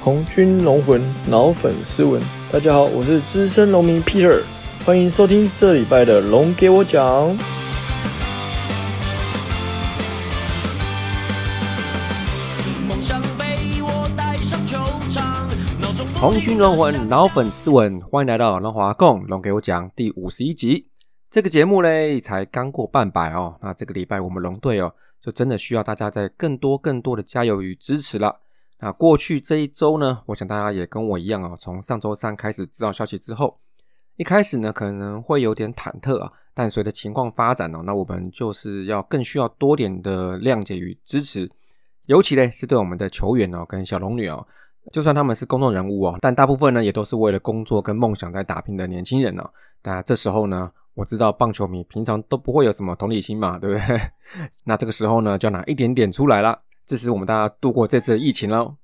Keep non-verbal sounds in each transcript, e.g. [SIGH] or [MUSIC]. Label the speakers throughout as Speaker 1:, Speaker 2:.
Speaker 1: 红军龙魂脑粉斯文，大家好，我是资深农民 Peter，欢迎收听这礼拜的龙给我讲。
Speaker 2: 红军龙魂脑粉斯文，欢迎来到龙华共龙给我讲第五十一集。这个节目嘞才刚过半百哦，那这个礼拜我们龙队哦，就真的需要大家在更多更多的加油与支持了。那过去这一周呢，我想大家也跟我一样哦，从上周三开始知道消息之后，一开始呢可能会有点忐忑啊，但随着情况发展哦，那我们就是要更需要多点的谅解与支持，尤其嘞是对我们的球员哦跟小龙女哦。就算他们是公众人物哦，但大部分呢也都是为了工作跟梦想在打拼的年轻人哦。那这时候呢，我知道棒球迷平常都不会有什么同理心嘛，对不对？[LAUGHS] 那这个时候呢，就拿一点点出来了，支持我们大家度过这次疫情喽。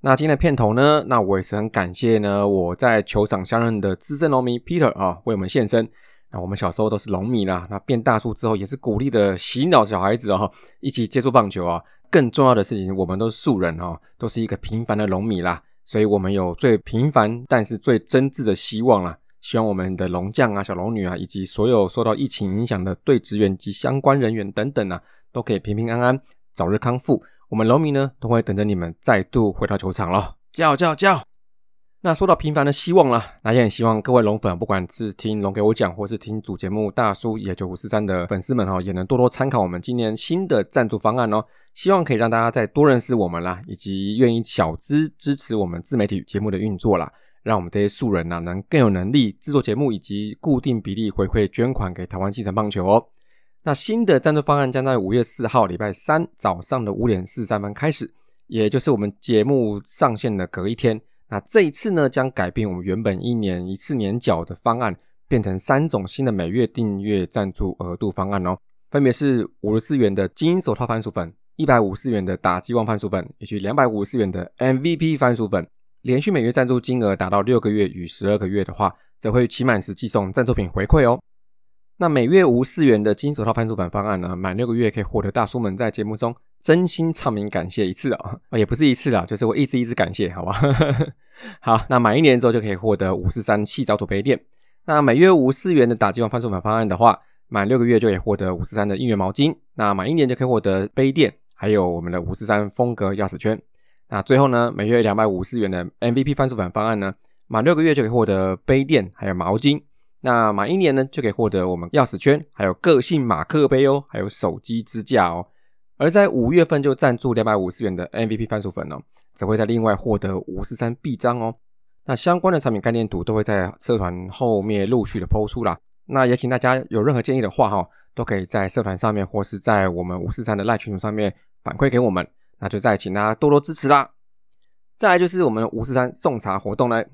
Speaker 2: 那今天的片头呢，那我也是很感谢呢，我在球场相认的资深农民 Peter 啊，为我们献身。那我们小时候都是农民啦，那变大叔之后也是鼓励的洗脑小孩子哦，一起接触棒球啊。更重要的事情，我们都是素人哦，都是一个平凡的农民啦，所以我们有最平凡但是最真挚的希望啦。希望我们的龙将啊、小龙女啊，以及所有受到疫情影响的队职员及相关人员等等啊，都可以平平安安、早日康复。我们农民呢，都会等着你们再度回到球场了，叫叫叫！那说到平凡的希望了，那也很希望各位龙粉，不管是听龙给我讲，或是听主节目大叔野九五四三的粉丝们哈，也能多多参考我们今年新的赞助方案哦。希望可以让大家再多认识我们啦，以及愿意小资支持我们自媒体节目的运作啦，让我们这些素人呢，能更有能力制作节目，以及固定比例回馈捐款给台湾基层棒球哦。那新的赞助方案将在五月四号礼拜三早上的五点四十三分开始，也就是我们节目上线的隔一天。那这一次呢，将改变我们原本一年一次年缴的方案，变成三种新的每月订阅赞助额度方案哦，分别是五十四元的金手套番薯粉，一百五十元的打击王番薯粉，以及两百五十元的 MVP 番薯粉。连续每月赞助金额达到六个月与十二个月的话，则会期满时寄送赞助品回馈哦。那每月无四元的金手套番薯粉方案呢，满六个月可以获得大叔们在节目中真心唱名感谢一次啊，[LAUGHS] 也不是一次啦，就是我一直一直感谢，好吧？[LAUGHS] 好，那满一年之后就可以获得五四三细胶土杯垫。那每月无四元的打击王番薯粉方案的话，满六个月就可以获得五四三的应援毛巾。那满一年就可以获得杯垫，还有我们的五四三风格钥匙圈。那最后呢，每月两百五十元的 MVP 番薯粉方案呢，满六个月就可以获得杯垫，还有毛巾。那满一年呢，就可以获得我们钥匙圈，还有个性马克杯哦，还有手机支架哦。而在五月份就赞助两百五十元的 MVP 番薯粉哦，只会在另外获得五十三臂章哦。那相关的产品概念图都会在社团后面陆续的抛出啦。那也请大家有任何建议的话哈，都可以在社团上面或是在我们五四三的赖群组上面反馈给我们。那就再请大家多多支持啦。再来就是我们五四三送茶活动呢。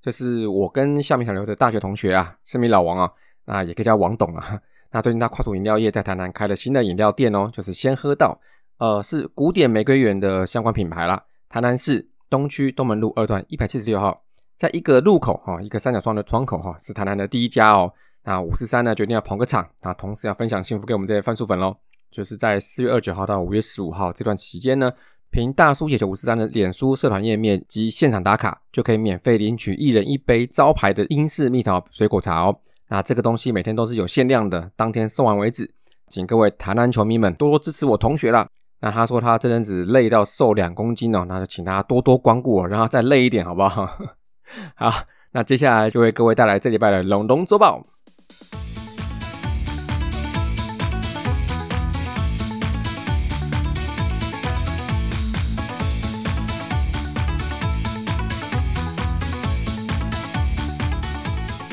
Speaker 2: 就是我跟下面小刘的大学同学啊，是名老王啊，那也可以叫王董啊。[LAUGHS] 那最近他跨土饮料业在台南开了新的饮料店哦，就是先喝到，呃，是古典玫瑰园的相关品牌啦。台南市东区东门路二段一百七十六号，在一个路口哈，一个三角窗的窗口哈，是台南的第一家哦。那五十三呢决定要捧个场，那同时要分享幸福给我们这些番薯粉喽。就是在四月二九号到五月十五号这段期间呢。凭大叔野球五十三的脸书社团页面及现场打卡，就可以免费领取一人一杯招牌的英式蜜桃水果茶哦。那这个东西每天都是有限量的，当天送完为止。请各位台南球迷们多多支持我同学啦。那他说他这阵子累到瘦两公斤哦，那就请大家多多光顾我，让他再累一点，好不好？[LAUGHS] 好，那接下来就为各位带来这礼拜的龙龙周报。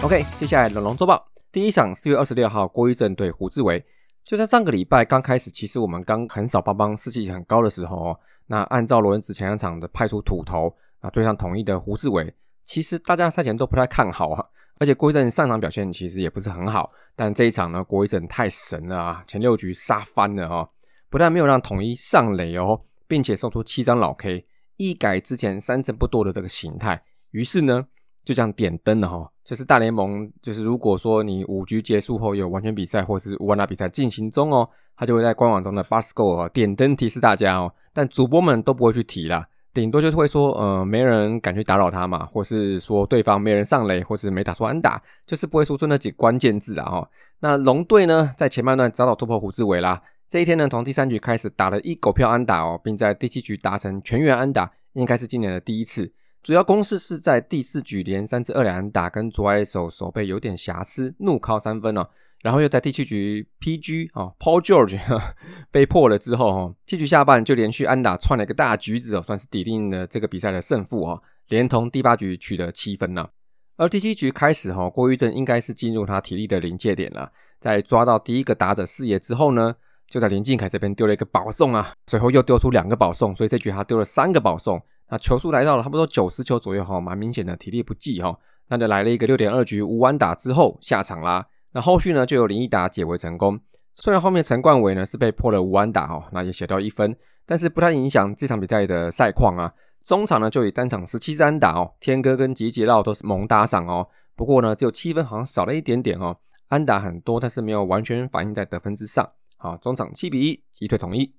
Speaker 2: OK，接下来龙龙周报第一场四月二十六号郭一正对胡志伟，就在上个礼拜刚开始，其实我们刚很少帮帮士气很高的时候哦，那按照罗恩子前两场的派出土头，那对上统一的胡志伟，其实大家赛前都不太看好啊，而且郭一正上场表现其实也不是很好，但这一场呢，郭一正太神了啊，前六局杀翻了哦，不但没有让统一上垒哦，并且送出七张老 K，一改之前三胜不多的这个形态，于是呢。就这样点灯了哈，就是大联盟，就是如果说你五局结束后有完全比赛或是无完打比赛进行中哦，他就会在官网中的 Basco 点灯提示大家哦，但主播们都不会去提啦，顶多就是会说，呃，没人敢去打扰他嘛，或是说对方没人上垒，或是没打出安打，就是不会说出那几关键字啊。哈，那龙队呢，在前半段早早突破胡志伟啦。这一天呢，从第三局开始打了一狗票安打哦，并在第七局达成全员安打，应该是今年的第一次。主要攻势是在第四局连三次二两打，跟左外手手背有点瑕疵，怒靠三分哦。然后又在第七局 PG 啊，Paul George [LAUGHS] 被破了之后哦，七局下半就连续安打串了一个大橘子哦，算是抵定了这个比赛的胜负哦，连同第八局取得七分呢。而第七局开始哈，郭玉正应该是进入他体力的临界点了，在抓到第一个打者四野之后呢，就在林敬凯这边丢了一个保送啊，随后又丢出两个保送，所以这局他丢了三个保送。那球数来到了差不多九十球左右哈，蛮明显的体力不济哈，那就来了一个六点二局无安打之后下场啦。那后续呢，就由林一达解围成功。虽然后面陈冠伟呢是被破了五安打哦，那也写掉一分，但是不太影响这场比赛的赛况啊。中场呢就以单场十七安打哦，天哥跟吉杰绕都是猛打赏哦。不过呢，只有七分，好像少了一点点哦。安打很多，但是没有完全反映在得分之上。好，中场七比一击退统一。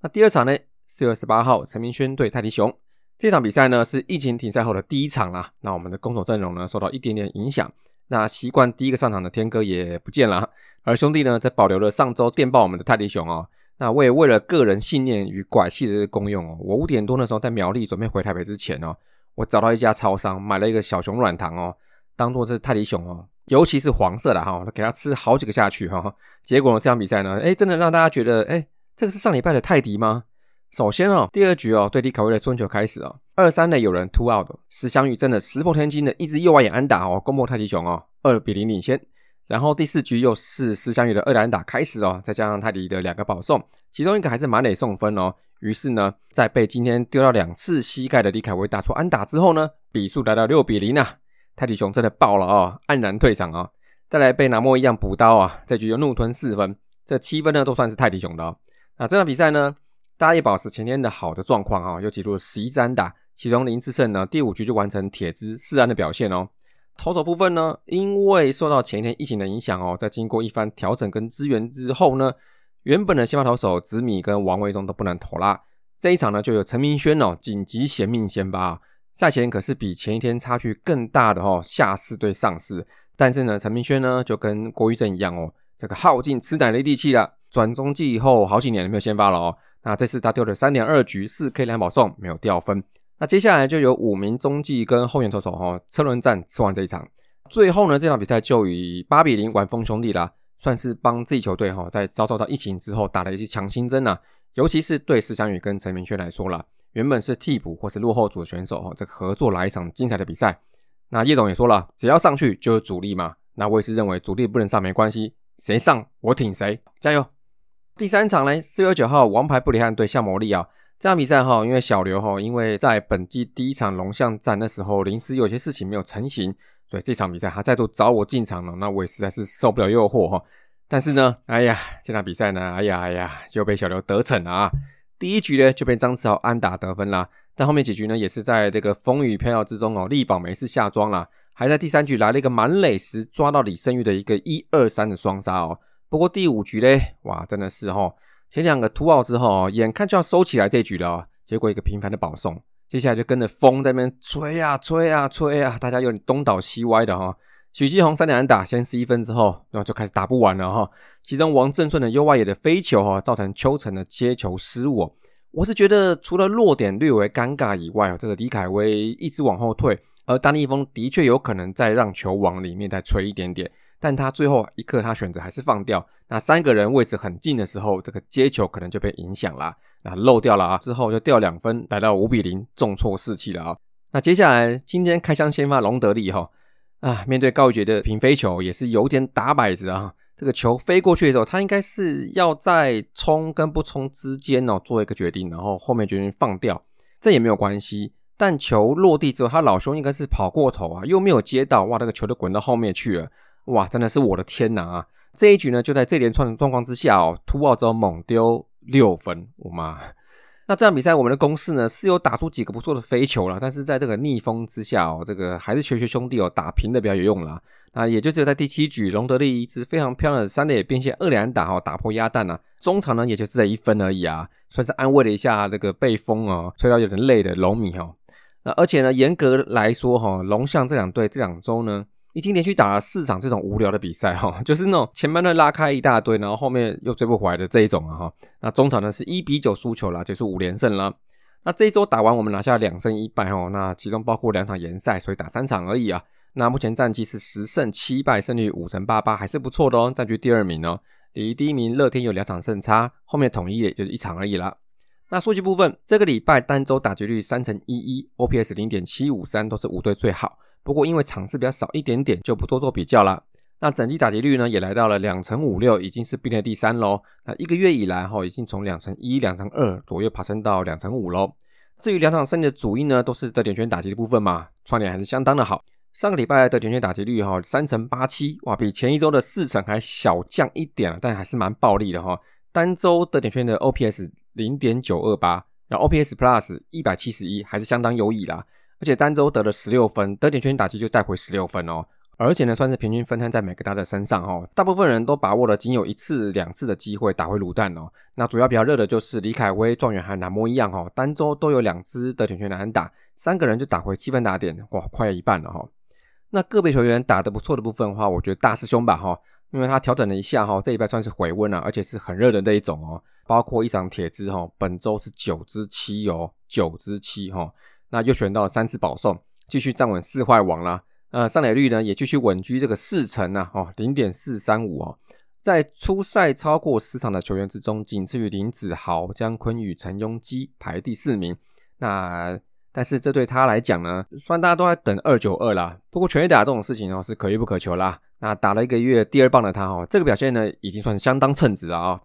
Speaker 2: 那第二场呢，四月十八号，陈明轩对泰迪熊。这场比赛呢是疫情停赛后的第一场啦。那我们的攻守阵容呢受到一点点影响。那习惯第一个上场的天哥也不见了，而兄弟呢，则保留了上周电报我们的泰迪熊哦。那我也为了个人信念与拐气的功用哦，我五点多的时候在苗栗准备回台北之前哦，我找到一家超商买了一个小熊软糖哦，当做是泰迪熊哦，尤其是黄色的哈，给他吃好几个下去哈。结果呢，这场比赛呢，哎，真的让大家觉得，哎，这个是上礼拜的泰迪吗？首先哦，第二局哦，对李凯威的春球开始哦，二三垒有人突 out，石祥宇真的石破天惊的一支右外野安打哦，攻破太极熊哦，二比零领先。然后第四局又是石祥宇的二垒安打开始哦，再加上泰迪的两个保送，其中一个还是马磊送分哦。于是呢，在被今天丢到两次膝盖的李凯威打出安打之后呢，比数来到六比零啊，泰迪熊真的爆了哦，黯然退场啊。再来被拿莫一样补刀啊，这局又怒吞四分，这七分呢都算是泰迪熊的哦。那这场比赛呢？大家也保持前天的好的状况啊，又记录了十一支安打，其中林志胜呢第五局就完成铁支四安的表现哦。投手部分呢，因为受到前一天疫情的影响哦，在经过一番调整跟支援之后呢，原本的先发投手紫米跟王维忠都不能投啦。这一场呢，就有陈明轩哦紧急衔命先发，赛前可是比前一天差距更大的哦下四对上四，但是呢，陈明轩呢就跟郭玉正一样哦，这个耗尽吃奶的力气了，转中继以后好几年没有先发了哦。那这次他丢了三点二局四 K 两保送，没有掉分。那接下来就有五名中继跟后援投手哈车轮战吃完这一场，最后呢这场比赛就以八比零完封兄弟啦，算是帮自己球队哈在遭受到疫情之后打了一些强心针呐。尤其是对石祥宇跟陈明轩来说啦，原本是替补或是落后组的选手哈，这个合作来一场精彩的比赛。那叶总也说了，只要上去就是主力嘛。那我也是认为主力不能上没关系，谁上我挺谁，加油。第三场呢，四月九号，王牌布里汉对夏魔力啊，这场比赛哈，因为小刘哈，因为在本季第一场龙象战的时候，临时有些事情没有成型，所以这场比赛他再度找我进场了，那我也实在是受不了诱惑哈。但是呢，哎呀，这场比赛呢，哎呀哎呀，就被小刘得逞了啊。第一局呢就被张志豪安打得分啦，但后面几局呢也是在这个风雨飘摇之中哦，力保没事下庄了，还在第三局来了一个满垒时抓到李胜玉的一个一二三的双杀哦。不过第五局嘞，哇，真的是哈，前两个突奥之后，眼看就要收起来这局了，结果一个频繁的保送，接下来就跟着风在那边吹啊吹啊吹啊，大家有点东倒西歪的哈。许继红三连打先失一分之后，然后就开始打不完了哈。其中王正顺的右外野的飞球哈，造成邱成的接球失误。我是觉得除了落点略为尴尬以外，这个李凯威一直往后退，而丹立峰的确有可能再让球往里面再吹一点点。但他最后一刻，他选择还是放掉。那三个人位置很近的时候，这个接球可能就被影响了，那漏掉了啊。之后就掉两分，来到五比零，重挫士气了啊。那接下来今天开箱先发隆德利哈啊，面对高杰的平飞球也是有点打摆子啊。这个球飞过去的时候，他应该是要在冲跟不冲之间哦做一个决定，然后后面决定放掉，这也没有关系。但球落地之后，他老兄应该是跑过头啊，又没有接到，哇，那个球就滚到后面去了。哇，真的是我的天哪啊！这一局呢，就在这连串的状况之下哦，突奥之后猛丢六分，我妈！[LAUGHS] 那这场比赛我们的攻势呢是有打出几个不错的飞球了，但是在这个逆风之下哦，这个还是学学兄弟哦打平的比较有用啦。那也就只有在第七局，隆德利一支非常漂亮的三垒边线二连打哈，打破鸭蛋啊。中场呢也就是在一分而已啊，算是安慰了一下这个被风哦吹到有点累的龙米哈。那而且呢，严格来说哈，龙象这两队这两周呢。已经连续打了四场这种无聊的比赛哈，就是那种前半段拉开一大堆，然后后面又追不回来的这一种啊哈。那中场呢是一比九输球了，就是五连胜了。那这一周打完，我们拿下两胜一败哦，那其中包括两场联赛，所以打三场而已啊。那目前战绩是十胜七败，胜率五成八八，还是不错的哦，占据第二名哦。离第一名乐天有两场胜差，后面统一也就是一场而已啦。那数据部分，这个礼拜单周打击率三成一一，OPS 零点七五三，都是五队最好。不过因为场次比较少一点点，就不多做比较了。那整季打击率呢，也来到了两成五六，已经是并列第三喽。那一个月以来哈，已经从两成一、两成二左右爬升到两成五喽。至于两场胜利的主因呢，都是得点圈打击的部分嘛，串联还是相当的好。上个礼拜的点圈打击率哈，三成八七，哇，比前一周的四成还小降一点，但还是蛮暴力的哈。单周得点圈的 OPS 零点九二八，然后 OPS Plus 一百七十一，还是相当优异啦。而且单周得了十六分，得点圈打击就带回十六分哦。而且呢，算是平均分摊在每个打的身上哦。大部分人都把握了仅有一次、两次的机会打回卤蛋哦。那主要比较热的就是李凯威、状元和南摩一样哦，单周都有两支得点圈难打，三个人就打回七分打点，哇，快要一半了哈。那个别球员打得不错的部分的话，我觉得大师兄吧哈，因为他调整了一下哈，这一拜算是回温了，而且是很热的那一种哦。包括一场铁支哈，本周是九支七哦，九支七哈。那又选到三次保送，继续站稳四坏王啦。呃，上垒率呢也继续稳居这个四成啊，哦，零点四三五哦。在初赛超过十场的球员之中，仅次于林子豪、姜昆宇、陈庸基排第四名。那但是这对他来讲呢，虽然大家都在等二九二啦，不过全垒打这种事情哦是可遇不可求啦。那打了一个月第二棒的他哦，这个表现呢已经算相当称职了啊。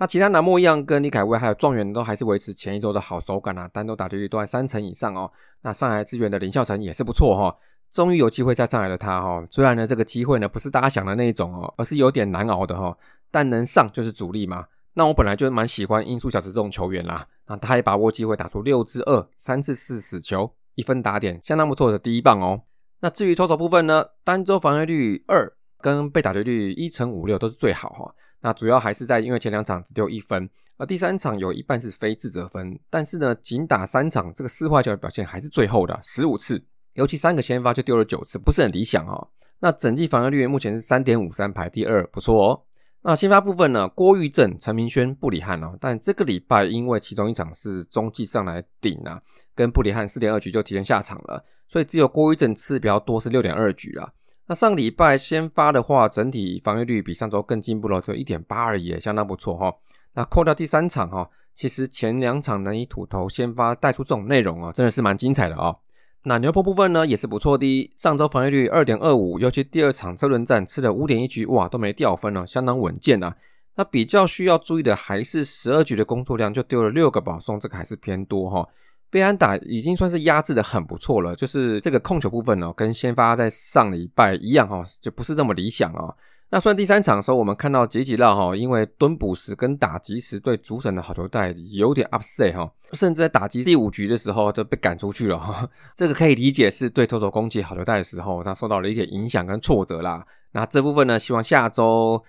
Speaker 2: 那其他南莫一样，跟李凯威还有状元都还是维持前一周的好手感啊，单周打击率都在三成以上哦。那上海资源的林孝成也是不错哈，终于有机会再上来的他哈，虽然呢这个机会呢不是大家想的那一种哦，而是有点难熬的哈，但能上就是主力嘛。那我本来就蛮喜欢音速小子这种球员啦，那他也把握机会打出六支二，三次四死球，一分打点，相当不错的第一棒哦。那至于投手部分呢，单周防御率二跟被打击率一成五六都是最好哈。那主要还是在因为前两场只丢一分，而第三场有一半是非自责分，但是呢，仅打三场，这个四坏球的表现还是最后的十五次，尤其三个先发就丢了九次，不是很理想哦。那整季防御率目前是三点五三排第二，不错哦。那先发部分呢，郭玉正、陈明轩、布里汉哦，但这个礼拜因为其中一场是中继上来顶啊，跟布里汉四点二局就提前下场了，所以只有郭玉正次比较多是六点二局啊。那上礼拜先发的话，整体防御率比上周更进步了，只有一点八而已，相当不错哈。那扣掉第三场哈，其实前两场能以土头先发带出这种内容啊，真的是蛮精彩的啊。那牛坡部分呢也是不错的，上周防御率二点二五，尤其第二场车轮战吃了五点一局，哇，都没掉分了，相当稳健啊。那比较需要注意的还是十二局的工作量就丢了六个保送，这个还是偏多哈。被安打已经算是压制的很不错了，就是这个控球部分哦，跟先发在上礼拜一样哈，就不是那么理想啊。那算第三场的时候，我们看到杰吉拉哈，因为蹲捕时跟打击时对主审的好球带有点 upset 哈，甚至在打击第五局的时候就被赶出去了哈。[LAUGHS] 这个可以理解是对投手攻击好球带的时候，他受到了一些影响跟挫折啦。那这部分呢，希望下周，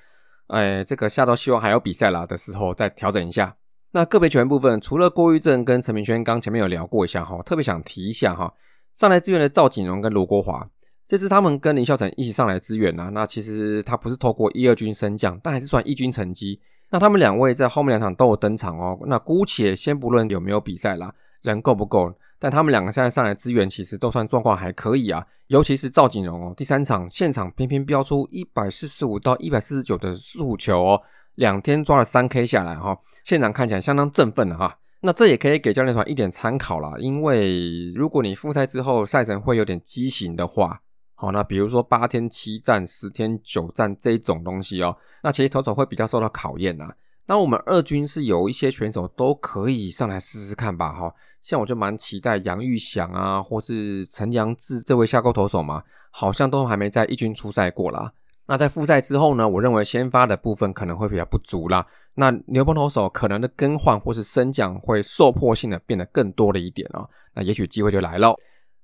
Speaker 2: 哎，这个下周希望还有比赛啦的时候再调整一下。那个别球员部分，除了郭玉正跟陈明轩，刚前面有聊过一下哈，特别想提一下哈，上来支援的赵景荣跟罗国华，这次他们跟林孝成一起上来支援呐。那其实他不是透过一二军升降，但还是算一军成绩。那他们两位在后面两场都有登场哦。那姑且先不论有没有比赛啦，人够不够，但他们两个现在上来支援，其实都算状况还可以啊。尤其是赵景荣哦，第三场现场偏偏飙出一百四十五到一百四十九的速球哦。两天抓了三 K 下来哈，现场看起来相当振奋了哈。那这也可以给教练团一点参考啦，因为如果你复赛之后赛程会有点畸形的话，好，那比如说八天七战、十天九战这种东西哦，那其实投手会比较受到考验呐。那我们二军是有一些选手都可以上来试试看吧哈，像我就蛮期待杨玉祥啊，或是陈阳志这位下钩投手嘛，好像都还没在一军出赛过啦。那在复赛之后呢，我认为先发的部分可能会比较不足啦。那牛棚投手可能的更换或是升降会受迫性的变得更多了一点哦。那也许机会就来了。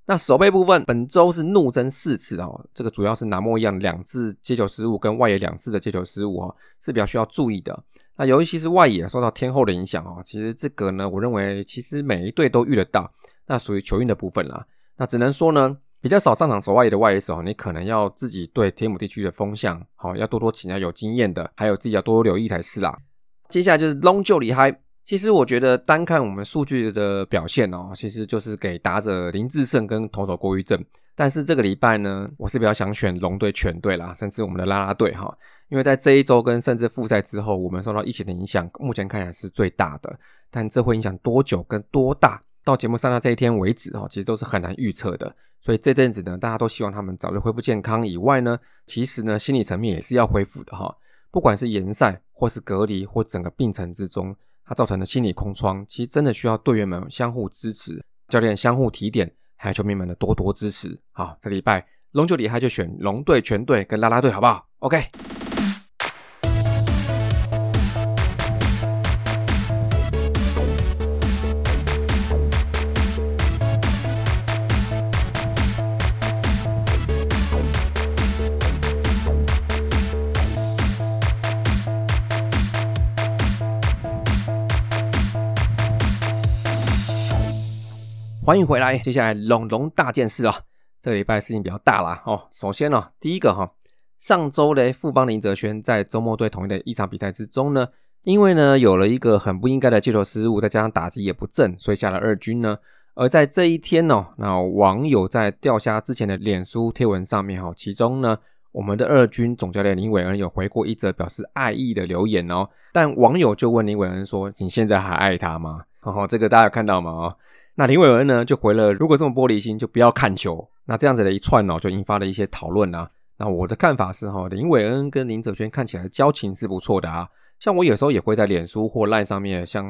Speaker 2: 那守备部分，本周是怒增四次哦，这个主要是南莫一样两次接球失误跟外野两次的接球失误哦，是比较需要注意的。那尤其是外野受到天后的影响哦，其实这个呢，我认为其实每一队都遇得到，那属于球运的部分啦。那只能说呢。比较少上场守外野的外野手，你可能要自己对天母地区的风向，好要多多请教有经验的，还有自己要多多留意才是啦。接下来就是龙就厉害。其实我觉得单看我们数据的表现哦，其实就是给打者林志胜跟投手郭玉正。但是这个礼拜呢，我是比较想选龙队全队啦，甚至我们的啦啦队哈，因为在这一周跟甚至复赛之后，我们受到疫情的影响，目前看起来是最大的。但这会影响多久跟多大？到节目上到这一天为止，哈，其实都是很难预测的。所以这阵子呢，大家都希望他们早日恢复健康。以外呢，其实呢，心理层面也是要恢复的，哈。不管是延赛，或是隔离，或整个病程之中，它造成的心理空窗，其实真的需要队员们相互支持，教练相互提点，还有球迷们的多多支持。好，这礼拜龙九厉害，就选龙队全队跟啦啦队，好不好？OK。欢迎回来，接下来龙龙大件事啊！这个礼拜事情比较大啦哦。首先呢，第一个哈，上周嘞，富邦林哲轩在周末对统一的一场比赛之中呢，因为呢有了一个很不应该的接球失误，再加上打击也不正，所以下了二军呢。而在这一天呢，那网友在钓虾之前的脸书贴文上面哈，其中呢，我们的二军总教练林伟恩有回过一则表示爱意的留言哦。但网友就问林伟恩说：“你现在还爱他吗？”哦，这个大家有看到吗？哦。那林伟文呢就回了，如果这么玻璃心，就不要看球。那这样子的一串哦，就引发了一些讨论啊。那我的看法是哈，林伟恩跟林哲轩看起来交情是不错的啊。像我有时候也会在脸书或赖上面，像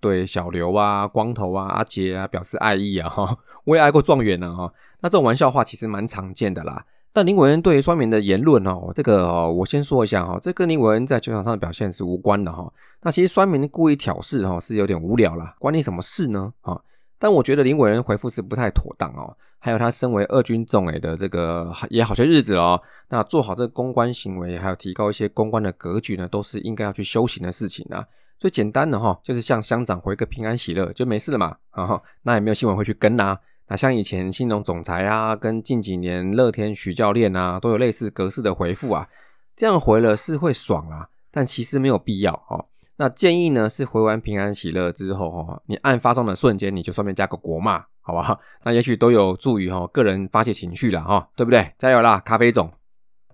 Speaker 2: 对小刘啊、光头啊、阿杰啊表示爱意啊哈。我也爱过状元呢哈。那这种玩笑话其实蛮常见的啦。但林伟恩对双面的言论哦，这个哦，我先说一下哈，这跟林伟恩在球场上的表现是无关的哈。那其实双面故意挑事哈，是有点无聊啦，关你什么事呢哈？但我觉得林伟人回复是不太妥当哦，还有他身为二军总诶的这个也好些日子哦，那做好这个公关行为，还有提高一些公关的格局呢，都是应该要去修行的事情啊。最简单的哈，就是向乡长回个平安喜乐就没事了嘛，啊，那也没有新闻会去跟啊。那像以前新农总裁啊，跟近几年乐天许教练啊，都有类似格式的回复啊，这样回了是会爽啊，但其实没有必要哦。那建议呢是回完平安喜乐之后哈，你按发送的瞬间你就顺便加个国骂，好不好？[LAUGHS] 那也许都有助于哈个人发泄情绪了哈，对不对？加油啦，咖啡总。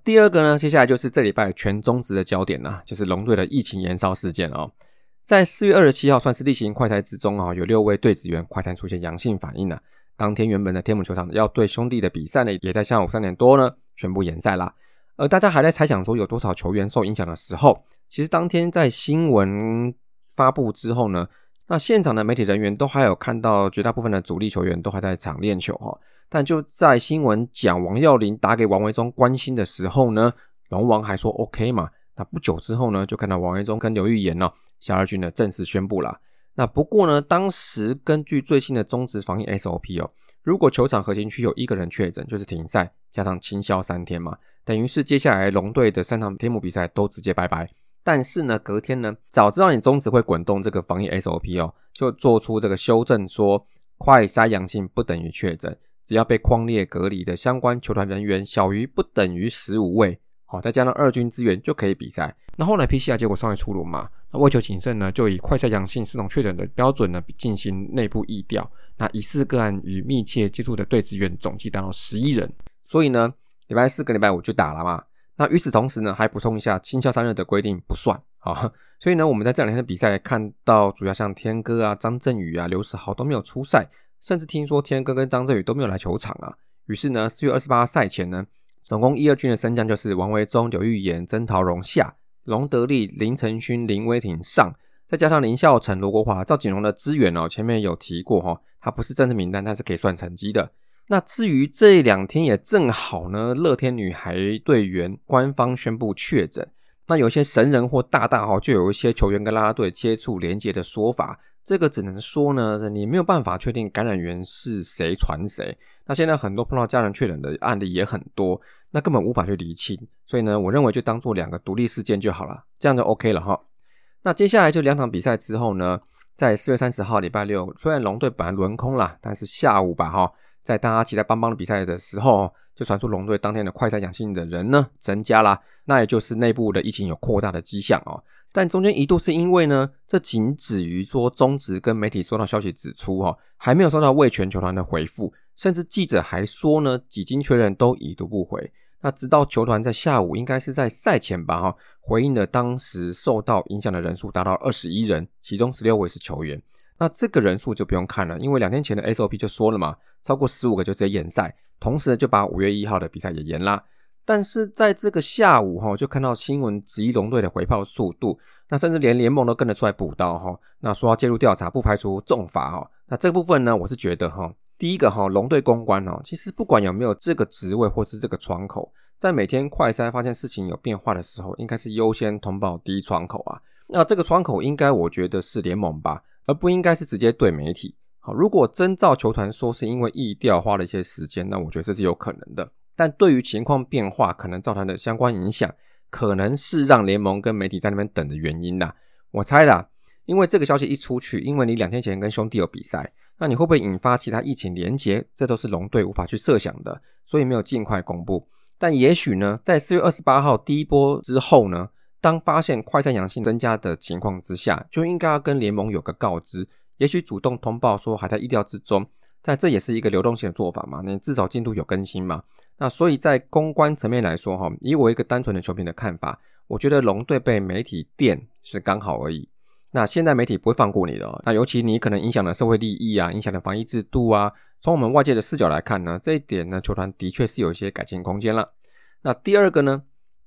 Speaker 2: 第二个呢，接下来就是这礼拜全中职的焦点了，就是龙队的疫情延烧事件哦。在四月二十七号算是例行快筛之中啊，有六位队职员快餐出现阳性反应了。当天原本的天母球场要对兄弟的比赛呢，也在下午三点多呢宣布延赛啦。而大家还在猜想说有多少球员受影响的时候。其实当天在新闻发布之后呢，那现场的媒体人员都还有看到绝大部分的主力球员都还在场练球哈。但就在新闻讲王耀林打给王维忠关心的时候呢，龙王还说 OK 嘛。那不久之后呢，就看到王维忠跟刘玉言呢，小二军呢正式宣布了。那不过呢，当时根据最新的中职防疫 SOP 哦，如果球场核心区有一个人确诊，就是停赛加上清消三天嘛，等于是接下来龙队的三场天幕比赛都直接拜拜。但是呢，隔天呢，早知道你中止会滚动这个防疫 SOP 哦，就做出这个修正，说快筛阳性不等于确诊，只要被框列隔离的相关球团人员小于不等于十五位，好，再加上二军资源就可以比赛。那后来 PCR 结果尚未出炉嘛，那为求谨慎呢，就以快筛阳性是种确诊的标准呢进行内部疫调。那疑似个案与密切接触的队职员总计达到十一人，所以呢，礼拜四跟礼拜五就打了嘛。那与此同时呢，还补充一下，青校三日的规定不算啊，[LAUGHS] 所以呢，我们在这两天的比赛看到，主要像天哥啊、张振宇啊、刘世豪都没有出赛，甚至听说天哥跟张振宇都没有来球场啊。于是呢，四月二十八赛前呢，总共一二军的升降就是王维忠、刘玉言、曾陶荣下、龙德利、林承勋、林威霆上，再加上林孝成、罗国华、赵景荣的支援哦，前面有提过哈，他不是正式名单，他是可以算成绩的。那至于这两天也正好呢，乐天女孩队员官方宣布确诊。那有些神人或大大哈，就有一些球员跟拉拉队接触连接的说法。这个只能说呢，你没有办法确定感染源是谁传谁。那现在很多碰到家人确诊的案例也很多，那根本无法去厘清。所以呢，我认为就当做两个独立事件就好了，这样就 OK 了哈。那接下来就两场比赛之后呢，在四月三十号礼拜六，虽然龙队本来轮空了，但是下午吧哈，在大家期待邦邦的比赛的时候。就传出龙队当天的快筛阳性的人呢增加啦，那也就是内部的疫情有扩大的迹象哦。但中间一度是因为呢，这仅止于说中职跟媒体收到消息指出哦，还没有收到卫全球团的回复，甚至记者还说呢，几经确认都已读不回。那直到球团在下午，应该是在赛前吧哈，回应的当时受到影响的人数达到二十一人，其中十六位是球员。那这个人数就不用看了，因为两天前的 SOP 就说了嘛，超过十五个就直接延赛。同时就把五月一号的比赛也延啦，但是在这个下午哈，就看到新闻质疑龙队的回炮速度，那甚至连联盟都跟着出来补刀哈，那说要介入调查，不排除重罚哈。那这部分呢，我是觉得哈，第一个哈，龙队公关哦，其实不管有没有这个职位或是这个窗口，在每天快筛发现事情有变化的时候，应该是优先通报第一窗口啊。那这个窗口应该我觉得是联盟吧，而不应该是直接对媒体。好，如果真照球团说是因为疫调花了一些时间，那我觉得这是有可能的。但对于情况变化可能造成的相关影响，可能是让联盟跟媒体在那边等的原因啦。我猜啦，因为这个消息一出去，因为你两天前跟兄弟有比赛，那你会不会引发其他疫情连结？这都是龙队无法去设想的，所以没有尽快公布。但也许呢，在四月二十八号第一波之后呢，当发现快筛阳性增加的情况之下，就应该要跟联盟有个告知。也许主动通报说还在意料之中，但这也是一个流动性的做法嘛？你至少进度有更新嘛？那所以在公关层面来说，哈，以我一个单纯的球评的看法，我觉得龙队被媒体电是刚好而已。那现在媒体不会放过你的，那尤其你可能影响了社会利益啊，影响了防疫制度啊。从我们外界的视角来看呢，这一点呢，球团的确是有一些改进空间了。那第二个呢，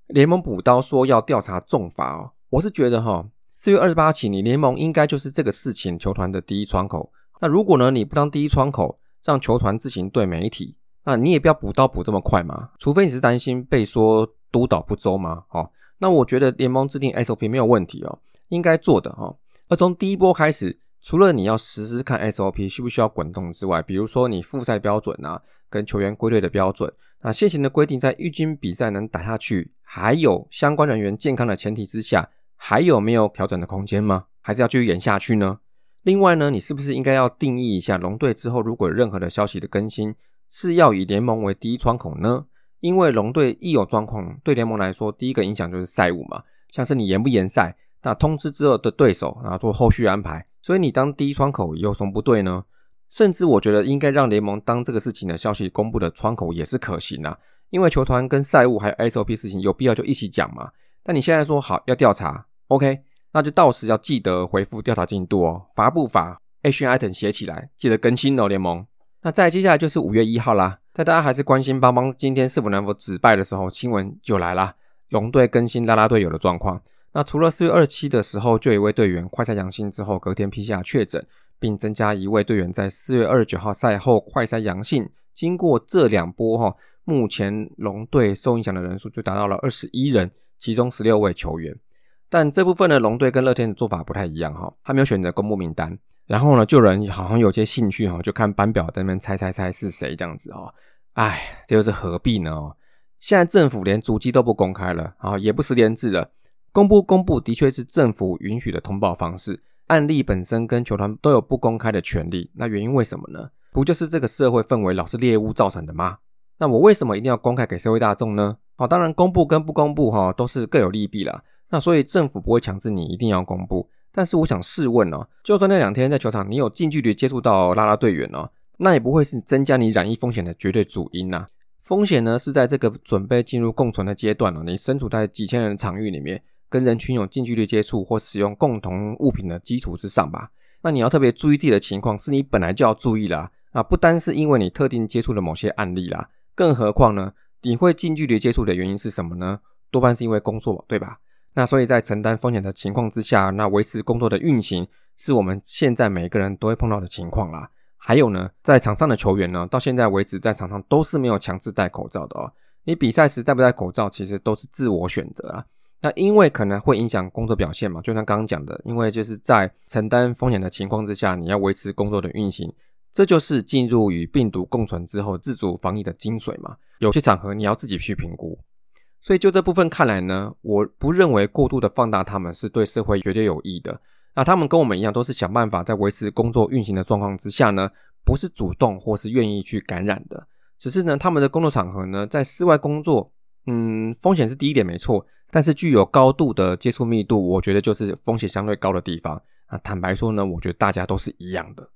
Speaker 2: 联盟补刀说要调查重罚哦，我是觉得哈。四月二十八起，你联盟应该就是这个事情球团的第一窗口。那如果呢，你不当第一窗口，让球团自行对媒体，那你也不要补刀补这么快嘛。除非你是担心被说督导不周嘛。哦，那我觉得联盟制定 SOP 没有问题哦，应该做的哈。而从第一波开始，除了你要实施看 SOP 需不需要滚动之外，比如说你复赛标准啊，跟球员归队的标准，那现行的规定在预军比赛能打下去，还有相关人员健康的前提之下。还有没有调整的空间吗？还是要继续演下去呢？另外呢，你是不是应该要定义一下龙队之后，如果有任何的消息的更新，是要以联盟为第一窗口呢？因为龙队一有状况，对联盟来说，第一个影响就是赛务嘛，像是你延不延赛，那通知之后的对手，然后做后续安排。所以你当第一窗口有什么不对呢？甚至我觉得应该让联盟当这个事情的消息公布的窗口也是可行啊，因为球团跟赛务还有 SOP 事情有必要就一起讲嘛。但你现在说好要调查，OK，那就到时要记得回复调查进度哦，罚不罚？Action item 写起来，记得更新哦，联盟。那再接下来就是五月一号啦，在大家还是关心邦邦今天是否能否止败的时候，新闻就来啦，龙队更新拉拉队友的状况。那除了四月二七的时候，就有一位队员快筛阳性之后，隔天批下确诊，并增加一位队员在四月二十九号赛后快筛阳性。经过这两波哈，目前龙队受影响的人数就达到了二十一人。其中十六位球员，但这部分的龙队跟乐天的做法不太一样哈，他没有选择公布名单，然后呢，就人好像有些兴趣哈，就看班表在那边猜猜猜是谁这样子哈，哎，这又是何必呢？现在政府连足迹都不公开了啊，也不实联制了，公布公布的确是政府允许的通报方式，案例本身跟球团都有不公开的权利，那原因为什么呢？不就是这个社会氛围老是猎物造成的吗？那我为什么一定要公开给社会大众呢？好，当然公布跟不公布哈，都是各有利弊啦。那所以政府不会强制你一定要公布。但是我想试问哦，就算那两天在球场你有近距离接触到拉拉队员哦，那也不会是增加你染疫风险的绝对主因呐。风险呢是在这个准备进入共存的阶段了，你身处在几千人的场域里面，跟人群有近距离接触或使用共同物品的基础之上吧。那你要特别注意自己的情况，是你本来就要注意啦。啊，不单是因为你特定接触了某些案例啦，更何况呢？你会近距离接触的原因是什么呢？多半是因为工作，对吧？那所以在承担风险的情况之下，那维持工作的运行是我们现在每个人都会碰到的情况啦。还有呢，在场上的球员呢，到现在为止在场上都是没有强制戴口罩的哦。你比赛时戴不戴口罩，其实都是自我选择啊。那因为可能会影响工作表现嘛，就像刚刚讲的，因为就是在承担风险的情况之下，你要维持工作的运行，这就是进入与病毒共存之后自主防疫的精髓嘛。有些场合你要自己去评估。所以就这部分看来呢，我不认为过度的放大他们是对社会绝对有益的。那他们跟我们一样，都是想办法在维持工作运行的状况之下呢，不是主动或是愿意去感染的。只是呢，他们的工作场合呢，在室外工作，嗯，风险是低一点没错，但是具有高度的接触密度，我觉得就是风险相对高的地方。那坦白说呢，我觉得大家都是一样的。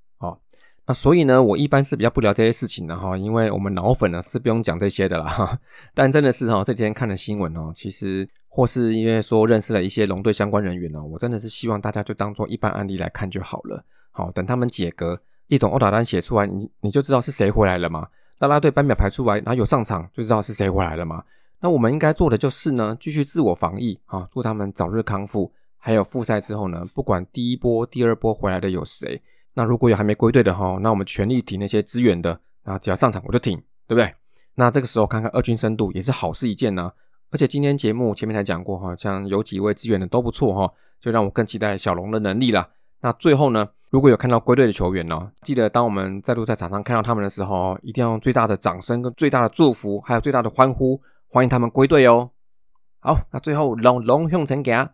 Speaker 2: 那所以呢，我一般是比较不聊这些事情的哈，因为我们脑粉呢是不用讲这些的啦。[LAUGHS] 但真的是哈，这几天看的新闻哦，其实或是因为说认识了一些龙队相关人员哦，我真的是希望大家就当做一般案例来看就好了。好，等他们解隔一种殴打单写出来，你你就知道是谁回来了嘛。拉拉队班表排出来，然后有上场就知道是谁回来了嘛。那我们应该做的就是呢，继续自我防疫啊，祝他们早日康复。还有复赛之后呢，不管第一波、第二波回来的有谁。那如果有还没归队的哈，那我们全力挺那些支援的，那只要上场我就挺，对不对？那这个时候看看二军深度也是好事一件呢。而且今天节目前面才讲过哈，像有几位支援的都不错哈，就让我更期待小龙的能力了。那最后呢，如果有看到归队的球员呢，记得当我们再度在场上看到他们的时候，一定要用最大的掌声跟最大的祝福，还有最大的欢呼，欢迎他们归队哦。好，那最后龙龙向前行，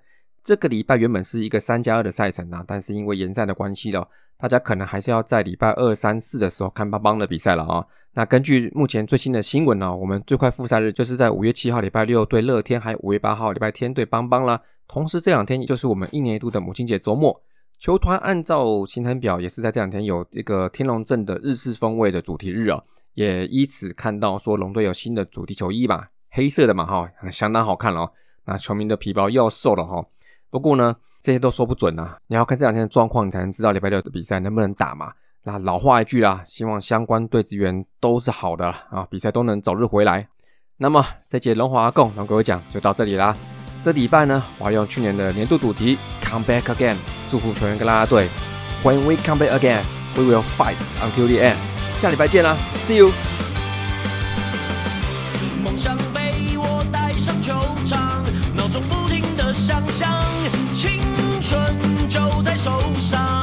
Speaker 2: 这个礼拜原本是一个三加二的赛程啊，但是因为延赛的关系了。大家可能还是要在礼拜二、三、四的时候看邦邦的比赛了啊。那根据目前最新的新闻呢，我们最快复赛日就是在五月七号礼拜六对乐天，还有五月八号礼拜天对邦邦啦。同时这两天就是我们一年一度的母亲节周末，球团按照行程表也是在这两天有一个天龙镇的日式风味的主题日啊，也依此看到说龙队有新的主题球衣吧，黑色的嘛哈，相当好看了。那球迷的皮包又要瘦了哈。不过呢。这些都说不准啊！你要看这两天的状况，你才能知道礼拜六的比赛能不能打嘛。那老话一句啦，希望相关队职员都是好的啊，比赛都能早日回来。那么这节龙华共龙给我讲就到这里啦。这礼拜呢，我要用去年的年度主题 Come Back Again，祝福球员跟啦啦队。When we come back again, we will fight until the end。下礼拜见啦，See you。梦想被我带上球场，脑中不停的想象。春就在手上，